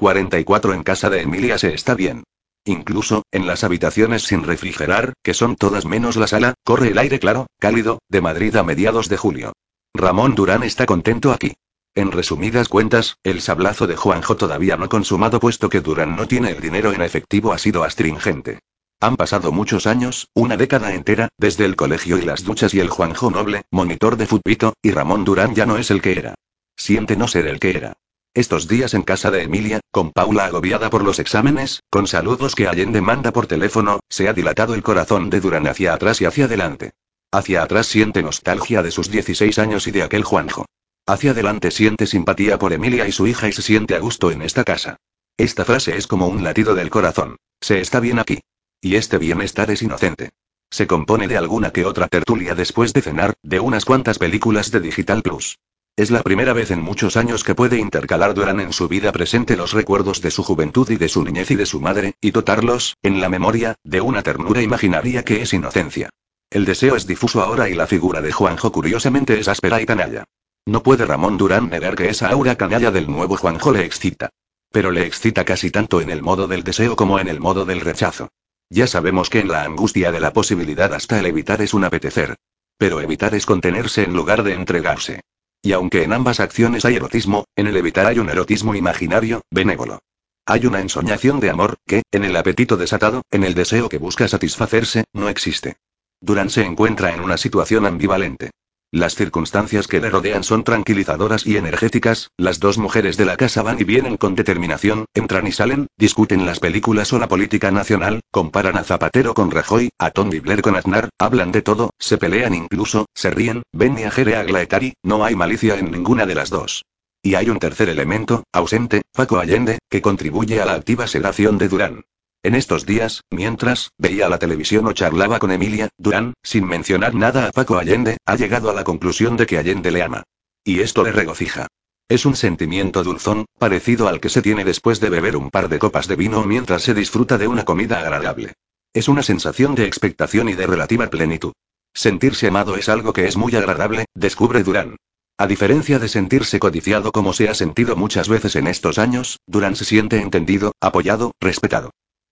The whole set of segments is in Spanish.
44 en casa de Emilia se está bien. Incluso, en las habitaciones sin refrigerar, que son todas menos la sala, corre el aire claro, cálido, de Madrid a mediados de julio. Ramón Durán está contento aquí. En resumidas cuentas, el sablazo de Juanjo todavía no consumado puesto que Durán no tiene el dinero en efectivo ha sido astringente. Han pasado muchos años, una década entera, desde el colegio y las duchas y el Juanjo noble, monitor de futbito, y Ramón Durán ya no es el que era. Siente no ser el que era. Estos días en casa de Emilia, con Paula agobiada por los exámenes, con saludos que Allende manda por teléfono, se ha dilatado el corazón de Durán hacia atrás y hacia adelante. Hacia atrás siente nostalgia de sus 16 años y de aquel Juanjo. Hacia adelante siente simpatía por Emilia y su hija y se siente a gusto en esta casa. Esta frase es como un latido del corazón. Se está bien aquí. Y este bienestar es inocente. Se compone de alguna que otra tertulia después de cenar, de unas cuantas películas de Digital Plus. Es la primera vez en muchos años que puede intercalar Durán en su vida presente los recuerdos de su juventud y de su niñez y de su madre, y dotarlos, en la memoria, de una ternura imaginaria que es inocencia. El deseo es difuso ahora y la figura de Juanjo curiosamente es áspera y canalla. No puede Ramón Durán negar que esa aura canalla del nuevo Juanjo le excita. Pero le excita casi tanto en el modo del deseo como en el modo del rechazo. Ya sabemos que en la angustia de la posibilidad hasta el evitar es un apetecer. Pero evitar es contenerse en lugar de entregarse. Y aunque en ambas acciones hay erotismo, en el evitar hay un erotismo imaginario, benévolo. Hay una ensoñación de amor, que, en el apetito desatado, en el deseo que busca satisfacerse, no existe. Durán se encuentra en una situación ambivalente. Las circunstancias que le rodean son tranquilizadoras y energéticas, las dos mujeres de la casa van y vienen con determinación, entran y salen, discuten las películas o la política nacional, comparan a Zapatero con Rajoy, a Tony Blair con Aznar, hablan de todo, se pelean incluso, se ríen, ven y a Jere Aglaetari, no hay malicia en ninguna de las dos. Y hay un tercer elemento, ausente, Paco Allende, que contribuye a la activa sedación de Durán. En estos días, mientras, veía la televisión o charlaba con Emilia, Durán, sin mencionar nada a Paco Allende, ha llegado a la conclusión de que Allende le ama. Y esto le regocija. Es un sentimiento dulzón, parecido al que se tiene después de beber un par de copas de vino mientras se disfruta de una comida agradable. Es una sensación de expectación y de relativa plenitud. Sentirse amado es algo que es muy agradable, descubre Durán. A diferencia de sentirse codiciado como se ha sentido muchas veces en estos años, Durán se siente entendido, apoyado, respetado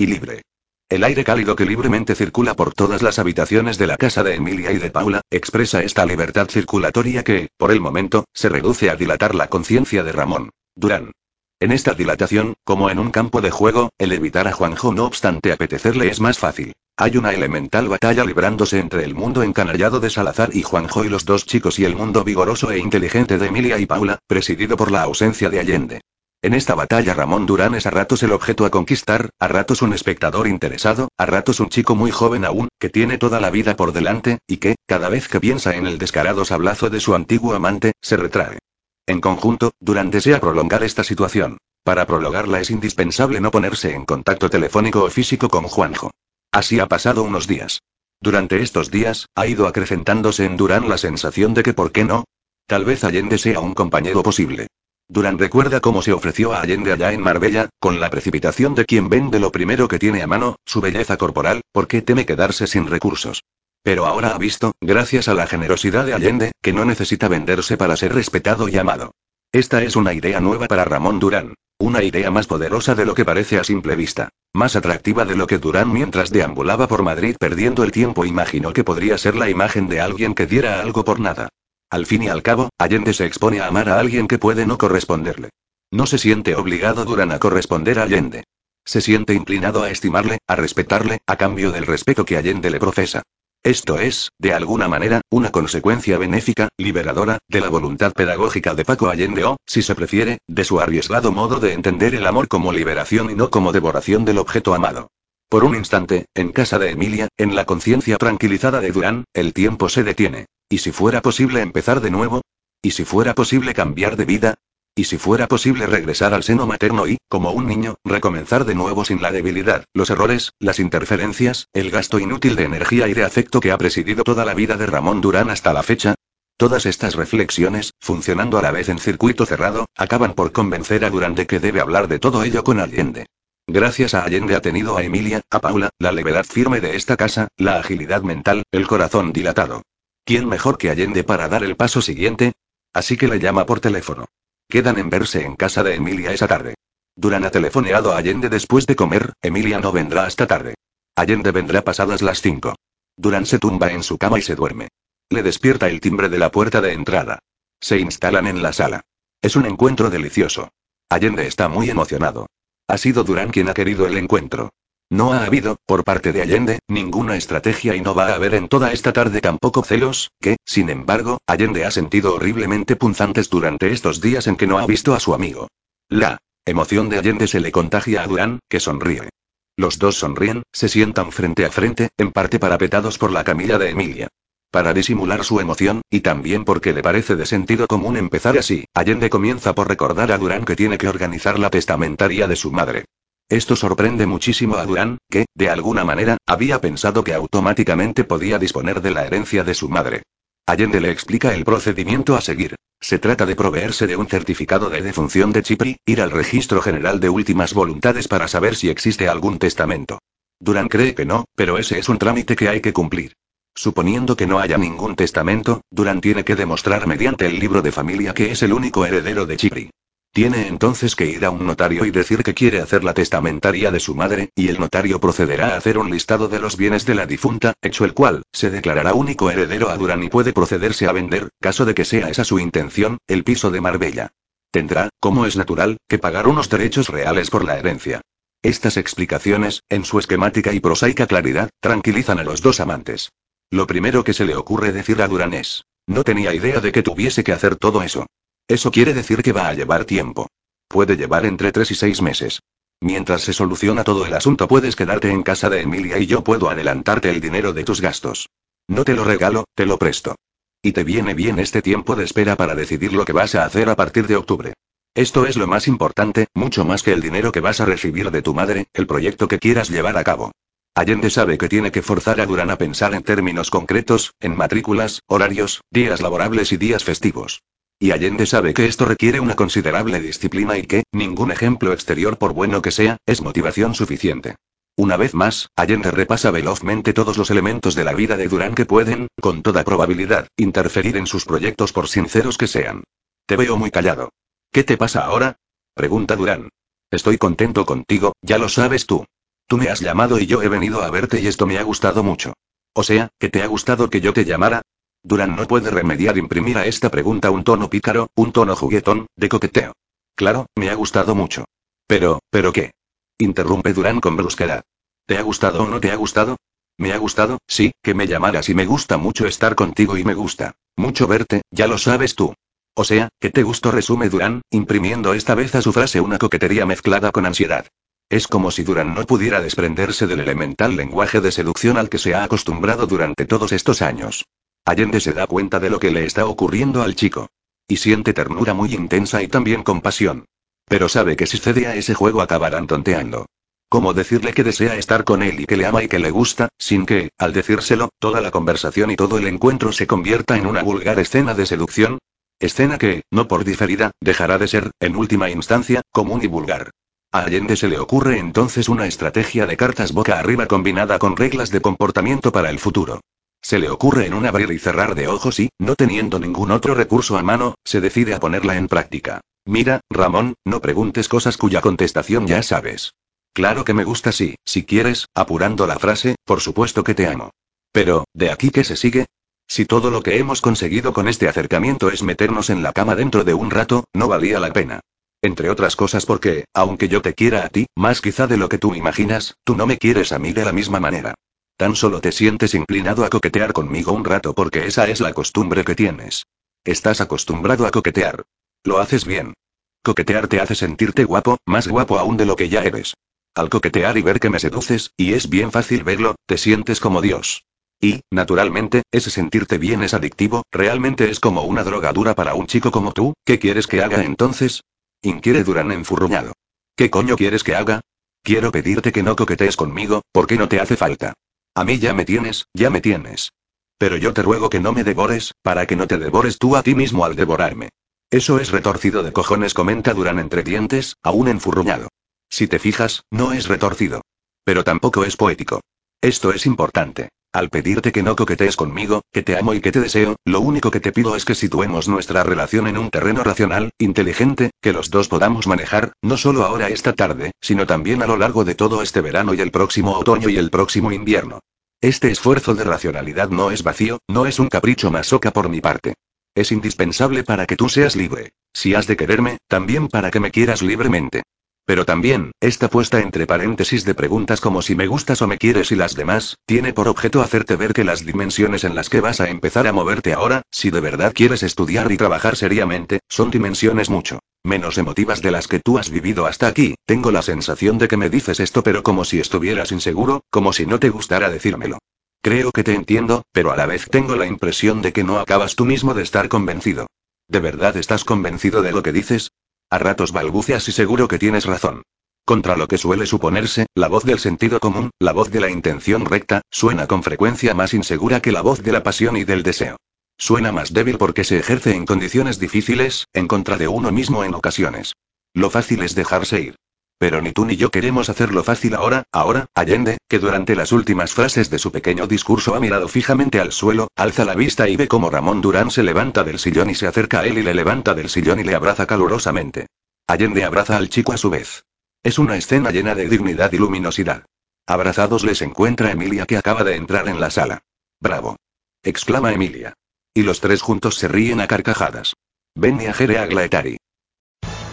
y libre. El aire cálido que libremente circula por todas las habitaciones de la casa de Emilia y de Paula, expresa esta libertad circulatoria que, por el momento, se reduce a dilatar la conciencia de Ramón. Durán. En esta dilatación, como en un campo de juego, el evitar a Juanjo no obstante apetecerle es más fácil. Hay una elemental batalla librándose entre el mundo encanallado de Salazar y Juanjo y los dos chicos y el mundo vigoroso e inteligente de Emilia y Paula, presidido por la ausencia de Allende. En esta batalla Ramón Durán es a ratos el objeto a conquistar, a ratos un espectador interesado, a ratos un chico muy joven aún, que tiene toda la vida por delante, y que, cada vez que piensa en el descarado sablazo de su antiguo amante, se retrae. En conjunto, Durán desea prolongar esta situación. Para prolongarla es indispensable no ponerse en contacto telefónico o físico con Juanjo. Así ha pasado unos días. Durante estos días, ha ido acrecentándose en Durán la sensación de que, ¿por qué no? Tal vez Allende sea un compañero posible. Durán recuerda cómo se ofreció a Allende allá en Marbella, con la precipitación de quien vende lo primero que tiene a mano, su belleza corporal, porque teme quedarse sin recursos. Pero ahora ha visto, gracias a la generosidad de Allende, que no necesita venderse para ser respetado y amado. Esta es una idea nueva para Ramón Durán. Una idea más poderosa de lo que parece a simple vista. Más atractiva de lo que Durán mientras deambulaba por Madrid perdiendo el tiempo imaginó que podría ser la imagen de alguien que diera algo por nada. Al fin y al cabo, Allende se expone a amar a alguien que puede no corresponderle. No se siente obligado Durán a corresponder a Allende. Se siente inclinado a estimarle, a respetarle, a cambio del respeto que Allende le profesa. Esto es, de alguna manera, una consecuencia benéfica, liberadora, de la voluntad pedagógica de Paco Allende o, si se prefiere, de su arriesgado modo de entender el amor como liberación y no como devoración del objeto amado. Por un instante, en casa de Emilia, en la conciencia tranquilizada de Durán, el tiempo se detiene. ¿Y si fuera posible empezar de nuevo? ¿Y si fuera posible cambiar de vida? Y si fuera posible regresar al seno materno y, como un niño, recomenzar de nuevo sin la debilidad, los errores, las interferencias, el gasto inútil de energía y de afecto que ha presidido toda la vida de Ramón Durán hasta la fecha. Todas estas reflexiones, funcionando a la vez en circuito cerrado, acaban por convencer a Durán de que debe hablar de todo ello con Allende. Gracias a Allende ha tenido a Emilia, a Paula, la levedad firme de esta casa, la agilidad mental, el corazón dilatado. ¿Quién mejor que Allende para dar el paso siguiente? Así que le llama por teléfono. Quedan en verse en casa de Emilia esa tarde. Durán ha telefoneado a Allende después de comer, Emilia no vendrá hasta tarde. Allende vendrá pasadas las cinco. Durán se tumba en su cama y se duerme. Le despierta el timbre de la puerta de entrada. Se instalan en la sala. Es un encuentro delicioso. Allende está muy emocionado. Ha sido Durán quien ha querido el encuentro. No ha habido, por parte de Allende, ninguna estrategia y no va a haber en toda esta tarde tampoco celos, que, sin embargo, Allende ha sentido horriblemente punzantes durante estos días en que no ha visto a su amigo. La emoción de Allende se le contagia a Durán, que sonríe. Los dos sonríen, se sientan frente a frente, en parte parapetados por la camilla de Emilia. Para disimular su emoción, y también porque le parece de sentido común empezar así, Allende comienza por recordar a Durán que tiene que organizar la testamentaria de su madre. Esto sorprende muchísimo a Durán, que, de alguna manera, había pensado que automáticamente podía disponer de la herencia de su madre. Allende le explica el procedimiento a seguir. Se trata de proveerse de un certificado de defunción de Chipri, ir al registro general de últimas voluntades para saber si existe algún testamento. Durán cree que no, pero ese es un trámite que hay que cumplir. Suponiendo que no haya ningún testamento, Durán tiene que demostrar mediante el libro de familia que es el único heredero de Chipri. Tiene entonces que ir a un notario y decir que quiere hacer la testamentaria de su madre, y el notario procederá a hacer un listado de los bienes de la difunta, hecho el cual, se declarará único heredero a Durán y puede procederse a vender, caso de que sea esa su intención, el piso de Marbella. Tendrá, como es natural, que pagar unos derechos reales por la herencia. Estas explicaciones, en su esquemática y prosaica claridad, tranquilizan a los dos amantes. Lo primero que se le ocurre decir a Durán es, no tenía idea de que tuviese que hacer todo eso. Eso quiere decir que va a llevar tiempo. Puede llevar entre tres y seis meses. Mientras se soluciona todo el asunto puedes quedarte en casa de Emilia y yo puedo adelantarte el dinero de tus gastos. No te lo regalo, te lo presto. Y te viene bien este tiempo de espera para decidir lo que vas a hacer a partir de octubre. Esto es lo más importante, mucho más que el dinero que vas a recibir de tu madre, el proyecto que quieras llevar a cabo. Allende sabe que tiene que forzar a Durán a pensar en términos concretos, en matrículas, horarios, días laborables y días festivos. Y Allende sabe que esto requiere una considerable disciplina y que, ningún ejemplo exterior por bueno que sea, es motivación suficiente. Una vez más, Allende repasa velozmente todos los elementos de la vida de Durán que pueden, con toda probabilidad, interferir en sus proyectos por sinceros que sean. Te veo muy callado. ¿Qué te pasa ahora? pregunta Durán. Estoy contento contigo, ya lo sabes tú. Tú me has llamado y yo he venido a verte y esto me ha gustado mucho. O sea, ¿que te ha gustado que yo te llamara? Durán no puede remediar imprimir a esta pregunta un tono pícaro, un tono juguetón, de coqueteo. Claro, me ha gustado mucho. Pero, ¿pero qué? Interrumpe Durán con brusquedad. ¿Te ha gustado o no te ha gustado? Me ha gustado, sí, que me llamaras y me gusta mucho estar contigo y me gusta mucho verte, ya lo sabes tú. O sea, que te gustó, resume Durán, imprimiendo esta vez a su frase una coquetería mezclada con ansiedad. Es como si Durán no pudiera desprenderse del elemental lenguaje de seducción al que se ha acostumbrado durante todos estos años. Allende se da cuenta de lo que le está ocurriendo al chico. Y siente ternura muy intensa y también compasión. Pero sabe que si cede a ese juego acabarán tonteando. ¿Cómo decirle que desea estar con él y que le ama y que le gusta, sin que, al decírselo, toda la conversación y todo el encuentro se convierta en una vulgar escena de seducción? Escena que, no por diferida, dejará de ser, en última instancia, común y vulgar. A Allende se le ocurre entonces una estrategia de cartas boca arriba combinada con reglas de comportamiento para el futuro. Se le ocurre en un abrir y cerrar de ojos y, no teniendo ningún otro recurso a mano, se decide a ponerla en práctica. Mira, Ramón, no preguntes cosas cuya contestación ya sabes. Claro que me gusta sí, si quieres, apurando la frase, por supuesto que te amo. Pero, ¿de aquí qué se sigue? Si todo lo que hemos conseguido con este acercamiento es meternos en la cama dentro de un rato, no valía la pena. Entre otras cosas porque, aunque yo te quiera a ti, más quizá de lo que tú imaginas, tú no me quieres a mí de la misma manera. Tan solo te sientes inclinado a coquetear conmigo un rato porque esa es la costumbre que tienes. Estás acostumbrado a coquetear. Lo haces bien. Coquetear te hace sentirte guapo, más guapo aún de lo que ya eres. Al coquetear y ver que me seduces, y es bien fácil verlo, te sientes como Dios. Y, naturalmente, ese sentirte bien es adictivo, realmente es como una drogadura para un chico como tú, ¿qué quieres que haga entonces? Inquiere Durán enfurruñado. ¿Qué coño quieres que haga? Quiero pedirte que no coquetees conmigo, porque no te hace falta. A mí ya me tienes, ya me tienes. Pero yo te ruego que no me devores, para que no te devores tú a ti mismo al devorarme. Eso es retorcido de cojones, comenta Durán entre dientes, aún enfurruñado. Si te fijas, no es retorcido. Pero tampoco es poético. Esto es importante. Al pedirte que no coquetees conmigo, que te amo y que te deseo, lo único que te pido es que situemos nuestra relación en un terreno racional, inteligente, que los dos podamos manejar, no solo ahora esta tarde, sino también a lo largo de todo este verano y el próximo otoño y el próximo invierno. Este esfuerzo de racionalidad no es vacío, no es un capricho masoca por mi parte. Es indispensable para que tú seas libre. Si has de quererme, también para que me quieras libremente. Pero también, esta puesta entre paréntesis de preguntas como si me gustas o me quieres y las demás, tiene por objeto hacerte ver que las dimensiones en las que vas a empezar a moverte ahora, si de verdad quieres estudiar y trabajar seriamente, son dimensiones mucho menos emotivas de las que tú has vivido hasta aquí. Tengo la sensación de que me dices esto pero como si estuvieras inseguro, como si no te gustara decírmelo. Creo que te entiendo, pero a la vez tengo la impresión de que no acabas tú mismo de estar convencido. ¿De verdad estás convencido de lo que dices? A ratos balbuceas y seguro que tienes razón. Contra lo que suele suponerse, la voz del sentido común, la voz de la intención recta, suena con frecuencia más insegura que la voz de la pasión y del deseo. Suena más débil porque se ejerce en condiciones difíciles, en contra de uno mismo en ocasiones. Lo fácil es dejarse ir. Pero ni tú ni yo queremos hacerlo fácil ahora, ahora, Allende, que durante las últimas frases de su pequeño discurso ha mirado fijamente al suelo, alza la vista y ve cómo Ramón Durán se levanta del sillón y se acerca a él y le levanta del sillón y le abraza calurosamente. Allende abraza al chico a su vez. Es una escena llena de dignidad y luminosidad. Abrazados les encuentra Emilia que acaba de entrar en la sala. ¡Bravo! exclama Emilia. Y los tres juntos se ríen a carcajadas. Ven y a Glaetari.